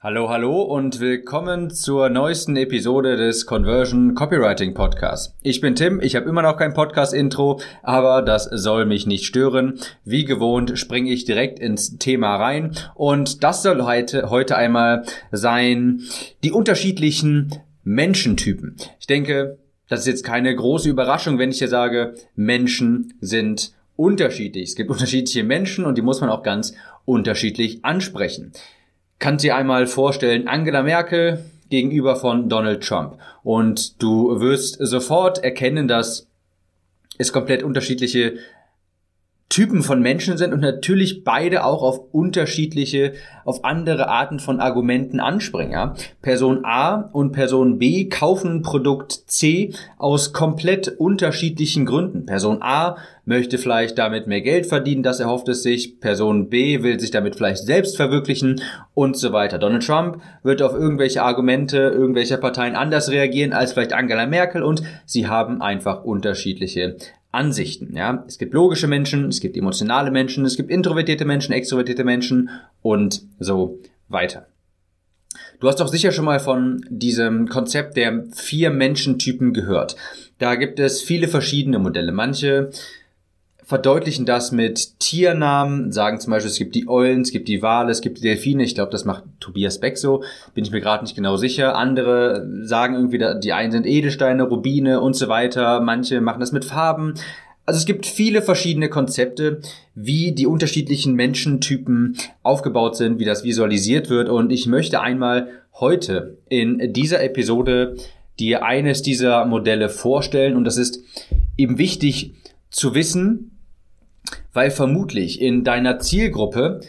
Hallo, hallo und willkommen zur neuesten Episode des Conversion Copywriting Podcasts. Ich bin Tim, ich habe immer noch kein Podcast-Intro, aber das soll mich nicht stören. Wie gewohnt springe ich direkt ins Thema rein und das soll heute, heute einmal sein, die unterschiedlichen Menschentypen. Ich denke, das ist jetzt keine große Überraschung, wenn ich hier sage, Menschen sind unterschiedlich. Es gibt unterschiedliche Menschen und die muss man auch ganz unterschiedlich ansprechen kannst dir einmal vorstellen, Angela Merkel gegenüber von Donald Trump. Und du wirst sofort erkennen, dass es komplett unterschiedliche Typen von Menschen sind und natürlich beide auch auf unterschiedliche, auf andere Arten von Argumenten anspringen. Ja? Person A und Person B kaufen Produkt C aus komplett unterschiedlichen Gründen. Person A möchte vielleicht damit mehr Geld verdienen, das erhofft es sich. Person B will sich damit vielleicht selbst verwirklichen und so weiter. Donald Trump wird auf irgendwelche Argumente irgendwelcher Parteien anders reagieren als vielleicht Angela Merkel und sie haben einfach unterschiedliche Ansichten. Ja, es gibt logische Menschen, es gibt emotionale Menschen, es gibt introvertierte Menschen, extrovertierte Menschen und so weiter. Du hast doch sicher schon mal von diesem Konzept der vier Menschentypen gehört. Da gibt es viele verschiedene Modelle. Manche verdeutlichen das mit Tiernamen, sagen zum Beispiel, es gibt die Eulen, es gibt die Wale, es gibt die Delfine. Ich glaube, das macht Tobias Beck so, bin ich mir gerade nicht genau sicher. Andere sagen irgendwie, die einen sind Edelsteine, Rubine und so weiter. Manche machen das mit Farben. Also es gibt viele verschiedene Konzepte, wie die unterschiedlichen Menschentypen aufgebaut sind, wie das visualisiert wird. Und ich möchte einmal heute in dieser Episode dir eines dieser Modelle vorstellen. Und das ist eben wichtig zu wissen, weil vermutlich in deiner Zielgruppe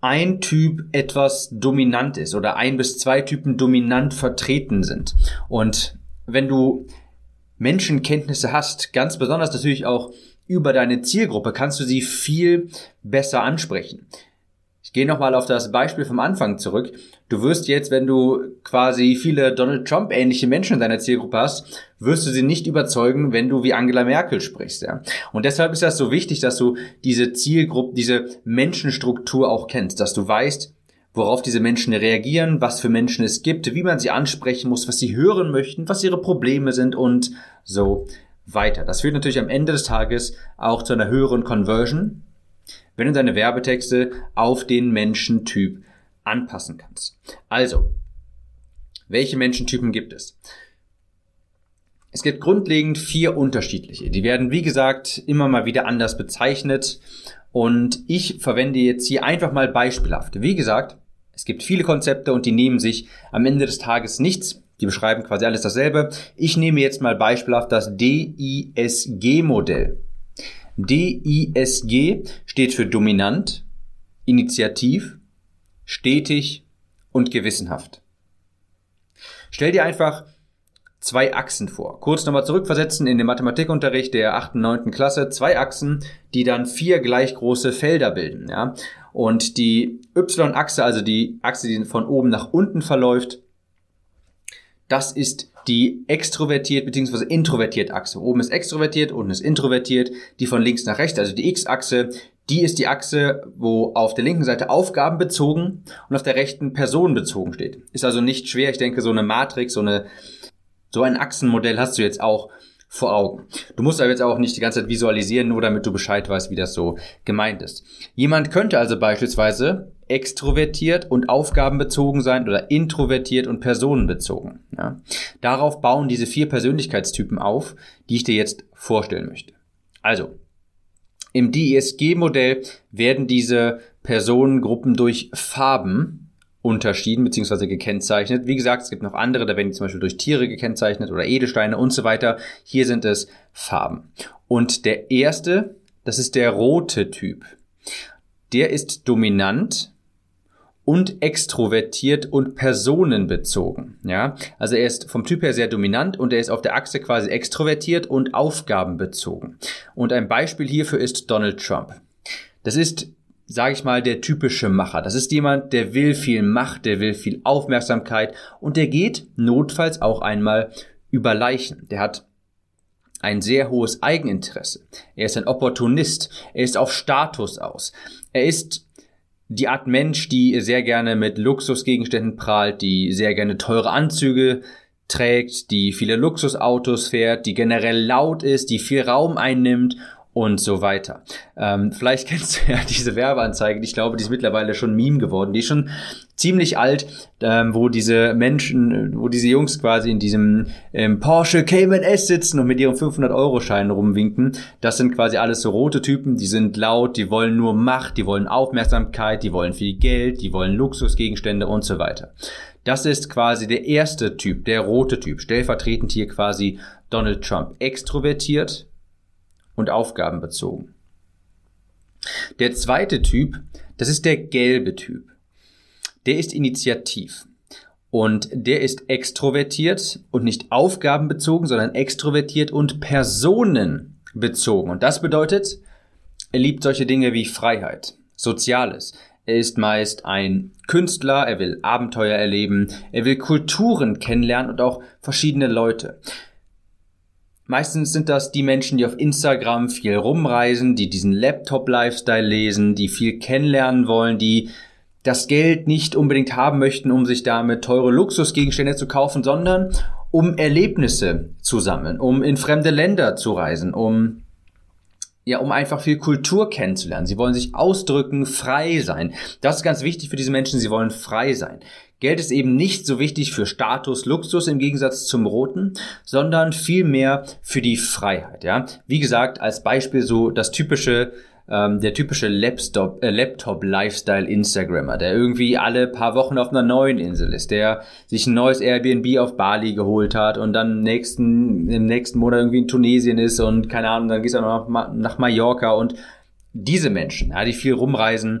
ein Typ etwas dominant ist oder ein bis zwei Typen dominant vertreten sind. Und wenn du Menschenkenntnisse hast, ganz besonders natürlich auch über deine Zielgruppe, kannst du sie viel besser ansprechen. Ich gehe nochmal auf das Beispiel vom Anfang zurück. Du wirst jetzt, wenn du quasi viele Donald Trump ähnliche Menschen in deiner Zielgruppe hast, wirst du sie nicht überzeugen, wenn du wie Angela Merkel sprichst, ja. Und deshalb ist das so wichtig, dass du diese Zielgruppe, diese Menschenstruktur auch kennst, dass du weißt, worauf diese Menschen reagieren, was für Menschen es gibt, wie man sie ansprechen muss, was sie hören möchten, was ihre Probleme sind und so weiter. Das führt natürlich am Ende des Tages auch zu einer höheren Conversion, wenn du deine Werbetexte auf den Menschentyp anpassen kannst. Also, welche Menschentypen gibt es? Es gibt grundlegend vier unterschiedliche. Die werden, wie gesagt, immer mal wieder anders bezeichnet. Und ich verwende jetzt hier einfach mal beispielhaft. Wie gesagt, es gibt viele Konzepte und die nehmen sich am Ende des Tages nichts. Die beschreiben quasi alles dasselbe. Ich nehme jetzt mal beispielhaft das DISG-Modell. DISG steht für dominant, initiativ, stetig und gewissenhaft. Stell dir einfach zwei Achsen vor. Kurz nochmal zurückversetzen in den Mathematikunterricht der 8. und 9. Klasse. Zwei Achsen, die dann vier gleich große Felder bilden. Ja? Und die Y-Achse, also die Achse, die von oben nach unten verläuft, das ist die extrovertiert bzw. introvertiert Achse. Oben ist extrovertiert, unten ist introvertiert. Die von links nach rechts, also die X-Achse, die ist die Achse, wo auf der linken Seite Aufgaben bezogen und auf der rechten Personen bezogen steht. Ist also nicht schwer. Ich denke, so eine Matrix, so eine, so ein Achsenmodell hast du jetzt auch vor Augen. Du musst aber jetzt auch nicht die ganze Zeit visualisieren, nur damit du Bescheid weißt, wie das so gemeint ist. Jemand könnte also beispielsweise extrovertiert und aufgabenbezogen sein oder introvertiert und personenbezogen. Ja. Darauf bauen diese vier Persönlichkeitstypen auf, die ich dir jetzt vorstellen möchte. Also, im DISG-Modell werden diese Personengruppen durch Farben unterschieden bzw. gekennzeichnet. Wie gesagt, es gibt noch andere, da werden die zum Beispiel durch Tiere gekennzeichnet oder Edelsteine und so weiter. Hier sind es Farben. Und der erste, das ist der rote Typ. Der ist dominant und extrovertiert und personenbezogen. Ja, also er ist vom Typ her sehr dominant und er ist auf der Achse quasi extrovertiert und aufgabenbezogen. Und ein Beispiel hierfür ist Donald Trump. Das ist sage ich mal, der typische Macher. Das ist jemand, der will viel Macht, der will viel Aufmerksamkeit und der geht notfalls auch einmal über Leichen. Der hat ein sehr hohes Eigeninteresse. Er ist ein Opportunist. Er ist auf Status aus. Er ist die Art Mensch, die sehr gerne mit Luxusgegenständen prahlt, die sehr gerne teure Anzüge trägt, die viele Luxusautos fährt, die generell laut ist, die viel Raum einnimmt und so weiter. Ähm, vielleicht kennst du ja diese Werbeanzeige, ich glaube, die ist mittlerweile schon Meme geworden, die ist schon ziemlich alt, ähm, wo diese Menschen, wo diese Jungs quasi in diesem ähm, Porsche Cayman S sitzen und mit ihrem 500-Euro-Schein rumwinken. Das sind quasi alles so rote Typen, die sind laut, die wollen nur Macht, die wollen Aufmerksamkeit, die wollen viel Geld, die wollen Luxusgegenstände und so weiter. Das ist quasi der erste Typ, der rote Typ, stellvertretend hier quasi Donald Trump. Extrovertiert, und aufgabenbezogen. Der zweite Typ, das ist der gelbe Typ. Der ist initiativ. Und der ist extrovertiert und nicht aufgabenbezogen, sondern extrovertiert und personenbezogen. Und das bedeutet, er liebt solche Dinge wie Freiheit, Soziales. Er ist meist ein Künstler, er will Abenteuer erleben, er will Kulturen kennenlernen und auch verschiedene Leute. Meistens sind das die Menschen, die auf Instagram viel rumreisen, die diesen Laptop-Lifestyle lesen, die viel kennenlernen wollen, die das Geld nicht unbedingt haben möchten, um sich damit teure Luxusgegenstände zu kaufen, sondern um Erlebnisse zu sammeln, um in fremde Länder zu reisen, um ja, um einfach viel Kultur kennenzulernen. Sie wollen sich ausdrücken, frei sein. Das ist ganz wichtig für diese Menschen. Sie wollen frei sein. Geld ist eben nicht so wichtig für Status, Luxus im Gegensatz zum Roten, sondern vielmehr für die Freiheit. Ja, wie gesagt, als Beispiel so das typische ähm, der typische Laptop, äh, Laptop der irgendwie alle paar Wochen auf einer neuen Insel ist, der sich ein neues Airbnb auf Bali geholt hat und dann nächsten, im nächsten Monat irgendwie in Tunesien ist und keine Ahnung, dann geht er noch nach Mallorca und diese Menschen, ja, die viel rumreisen,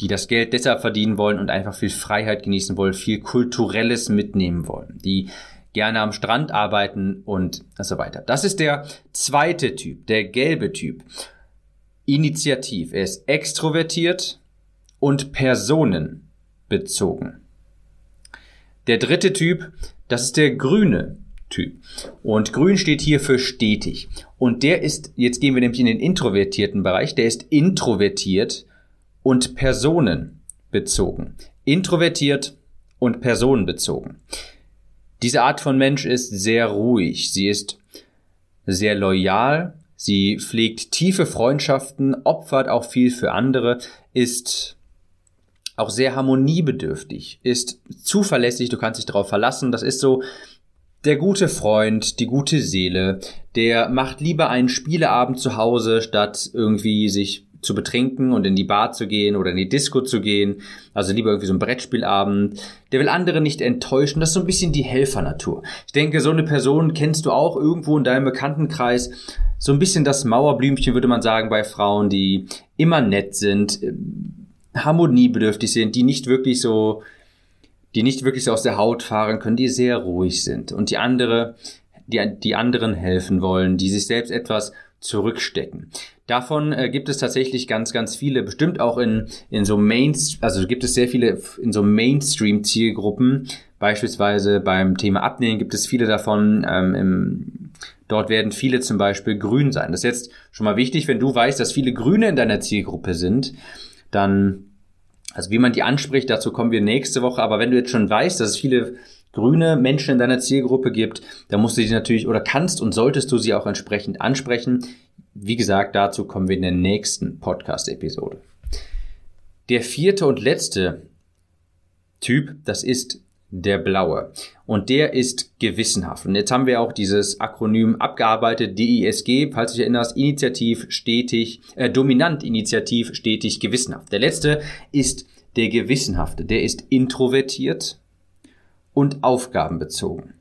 die das Geld deshalb verdienen wollen und einfach viel Freiheit genießen wollen, viel Kulturelles mitnehmen wollen, die gerne am Strand arbeiten und so weiter. Das ist der zweite Typ, der gelbe Typ. Initiativ. Er ist extrovertiert und personenbezogen. Der dritte Typ, das ist der grüne Typ. Und grün steht hier für stetig. Und der ist, jetzt gehen wir nämlich in den introvertierten Bereich, der ist introvertiert und personenbezogen. Introvertiert und personenbezogen. Diese Art von Mensch ist sehr ruhig. Sie ist sehr loyal. Sie pflegt tiefe Freundschaften, opfert auch viel für andere, ist auch sehr harmoniebedürftig, ist zuverlässig, du kannst dich darauf verlassen. Das ist so der gute Freund, die gute Seele, der macht lieber einen Spieleabend zu Hause, statt irgendwie sich zu betrinken und in die Bar zu gehen oder in die Disco zu gehen. Also lieber irgendwie so ein Brettspielabend. Der will andere nicht enttäuschen. Das ist so ein bisschen die Helfernatur. Ich denke, so eine Person kennst du auch irgendwo in deinem Bekanntenkreis. So ein bisschen das Mauerblümchen, würde man sagen, bei Frauen, die immer nett sind, äh, harmoniebedürftig sind, die nicht wirklich so, die nicht wirklich so aus der Haut fahren können, die sehr ruhig sind. Und die andere, die, die anderen helfen wollen, die sich selbst etwas zurückstecken. Davon äh, gibt es tatsächlich ganz, ganz viele, bestimmt auch in, in so Mainstream, also gibt es sehr viele in so Mainstream-Zielgruppen. Beispielsweise beim Thema Abnehmen gibt es viele davon. Ähm, im, dort werden viele zum Beispiel grün sein. Das ist jetzt schon mal wichtig, wenn du weißt, dass viele Grüne in deiner Zielgruppe sind, dann, also wie man die anspricht, dazu kommen wir nächste Woche. Aber wenn du jetzt schon weißt, dass es viele grüne Menschen in deiner Zielgruppe gibt, dann musst du sie natürlich oder kannst und solltest du sie auch entsprechend ansprechen. Wie gesagt, dazu kommen wir in der nächsten Podcast-Episode. Der vierte und letzte Typ, das ist der blaue. Und der ist gewissenhaft. Und jetzt haben wir auch dieses Akronym abgearbeitet, DISG, falls du dich erinnerst, Initiativ, stetig, äh, dominant, Initiativ, stetig, gewissenhaft. Der letzte ist der Gewissenhafte. Der ist introvertiert und aufgabenbezogen.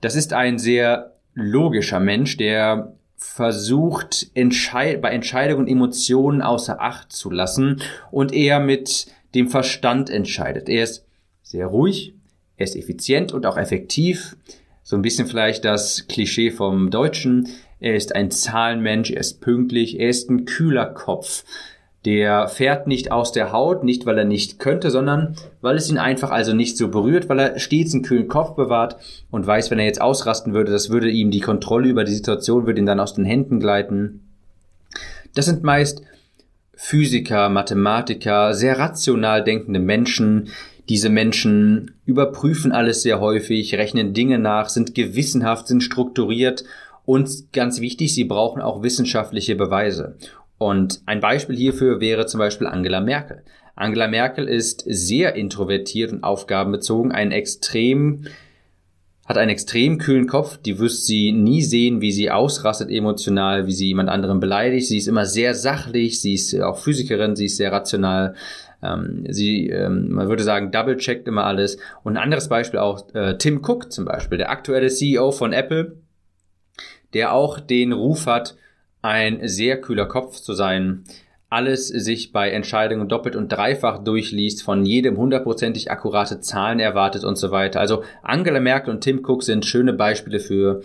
Das ist ein sehr logischer Mensch, der versucht, Entscheid bei Entscheidungen Emotionen außer Acht zu lassen und eher mit dem Verstand entscheidet. Er ist sehr ruhig, er ist effizient und auch effektiv. So ein bisschen vielleicht das Klischee vom Deutschen. Er ist ein Zahlenmensch, er ist pünktlich, er ist ein kühler Kopf. Der fährt nicht aus der Haut, nicht weil er nicht könnte, sondern weil es ihn einfach also nicht so berührt, weil er stets einen kühlen Kopf bewahrt und weiß, wenn er jetzt ausrasten würde, das würde ihm die Kontrolle über die Situation, würde ihn dann aus den Händen gleiten. Das sind meist Physiker, Mathematiker, sehr rational denkende Menschen. Diese Menschen überprüfen alles sehr häufig, rechnen Dinge nach, sind gewissenhaft, sind strukturiert und ganz wichtig, sie brauchen auch wissenschaftliche Beweise. Und ein Beispiel hierfür wäre zum Beispiel Angela Merkel. Angela Merkel ist sehr introvertiert und aufgabenbezogen, ein extrem hat einen extrem kühlen Kopf, die wirst sie nie sehen, wie sie ausrastet emotional, wie sie jemand anderen beleidigt. Sie ist immer sehr sachlich, sie ist auch Physikerin, sie ist sehr rational. Ähm, sie, ähm, man würde sagen, double-checkt immer alles. Und ein anderes Beispiel auch äh, Tim Cook zum Beispiel, der aktuelle CEO von Apple, der auch den Ruf hat, ein sehr kühler Kopf zu sein, alles sich bei Entscheidungen doppelt und dreifach durchliest, von jedem hundertprozentig akkurate Zahlen erwartet und so weiter. Also Angela Merkel und Tim Cook sind schöne Beispiele für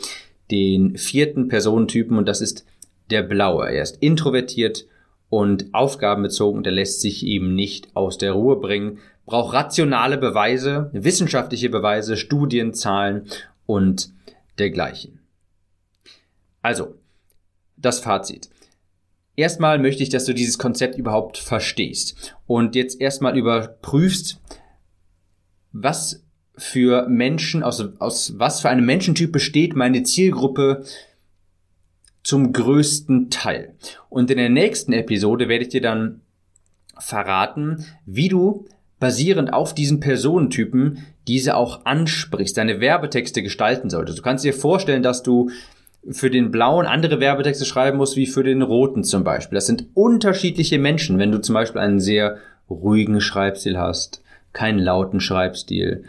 den vierten Personentypen und das ist der blaue. Er ist introvertiert und aufgabenbezogen und er lässt sich eben nicht aus der Ruhe bringen, braucht rationale Beweise, wissenschaftliche Beweise, Studien, Zahlen und dergleichen. Also, das Fazit. Erstmal möchte ich, dass du dieses Konzept überhaupt verstehst und jetzt erstmal überprüfst, was für Menschen, aus, aus was für einem Menschentyp besteht meine Zielgruppe zum größten Teil. Und in der nächsten Episode werde ich dir dann verraten, wie du basierend auf diesen Personentypen diese auch ansprichst, deine Werbetexte gestalten solltest. Du kannst dir vorstellen, dass du für den blauen andere Werbetexte schreiben musst wie für den roten zum Beispiel. Das sind unterschiedliche Menschen. Wenn du zum Beispiel einen sehr ruhigen Schreibstil hast, keinen lauten Schreibstil,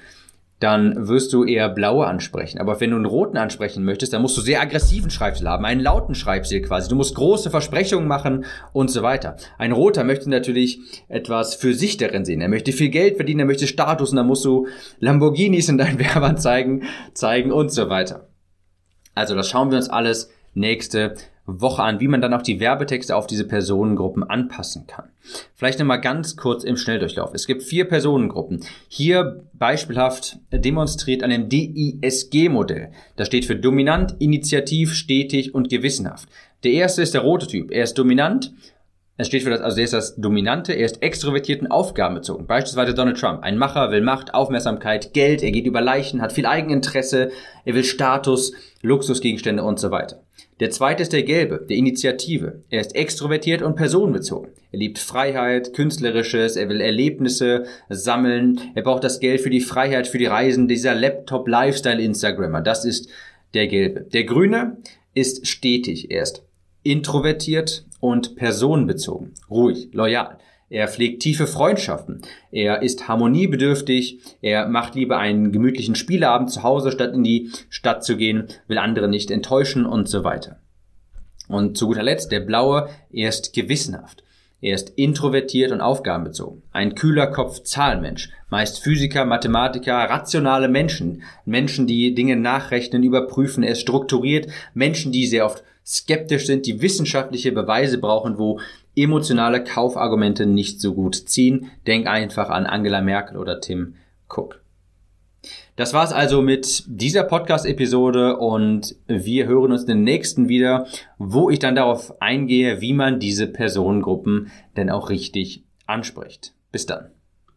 dann wirst du eher blaue ansprechen. Aber wenn du einen roten ansprechen möchtest, dann musst du sehr aggressiven Schreibstil haben, einen lauten Schreibstil quasi. Du musst große Versprechungen machen und so weiter. Ein roter möchte natürlich etwas für sich darin sehen. Er möchte viel Geld verdienen, er möchte Status und dann musst du Lamborghinis in deinen Werbeanzeigen zeigen und so weiter. Also das schauen wir uns alles nächste Woche an, wie man dann auch die Werbetexte auf diese Personengruppen anpassen kann. Vielleicht nochmal ganz kurz im Schnelldurchlauf. Es gibt vier Personengruppen. Hier beispielhaft demonstriert an dem DISG-Modell. Das steht für dominant, initiativ, stetig und gewissenhaft. Der erste ist der rote Typ. Er ist dominant, es steht für das, also er ist das Dominante, er ist extrovertiert und aufgabenbezogen. Beispielsweise Donald Trump. Ein Macher will Macht, Aufmerksamkeit, Geld, er geht über Leichen, hat viel Eigeninteresse, er will Status, Luxusgegenstände und so weiter. Der zweite ist der Gelbe, der Initiative. Er ist extrovertiert und personenbezogen. Er liebt Freiheit, Künstlerisches, er will Erlebnisse sammeln, er braucht das Geld für die Freiheit, für die Reisen, dieser Laptop-Lifestyle-Instagrammer. Das ist der Gelbe. Der Grüne ist stetig. Er ist introvertiert und personenbezogen, ruhig, loyal. Er pflegt tiefe Freundschaften. Er ist harmoniebedürftig. Er macht lieber einen gemütlichen Spieleabend zu Hause, statt in die Stadt zu gehen, will andere nicht enttäuschen und so weiter. Und zu guter Letzt der Blaue. Er ist gewissenhaft. Er ist introvertiert und aufgabenbezogen. Ein kühler Kopf Zahlenmensch. Meist Physiker, Mathematiker, rationale Menschen. Menschen, die Dinge nachrechnen, überprüfen. Er ist strukturiert. Menschen, die sehr oft skeptisch sind, die wissenschaftliche Beweise brauchen, wo emotionale Kaufargumente nicht so gut ziehen. Denk einfach an Angela Merkel oder Tim Cook. Das war's also mit dieser Podcast-Episode und wir hören uns den nächsten wieder, wo ich dann darauf eingehe, wie man diese Personengruppen denn auch richtig anspricht. Bis dann.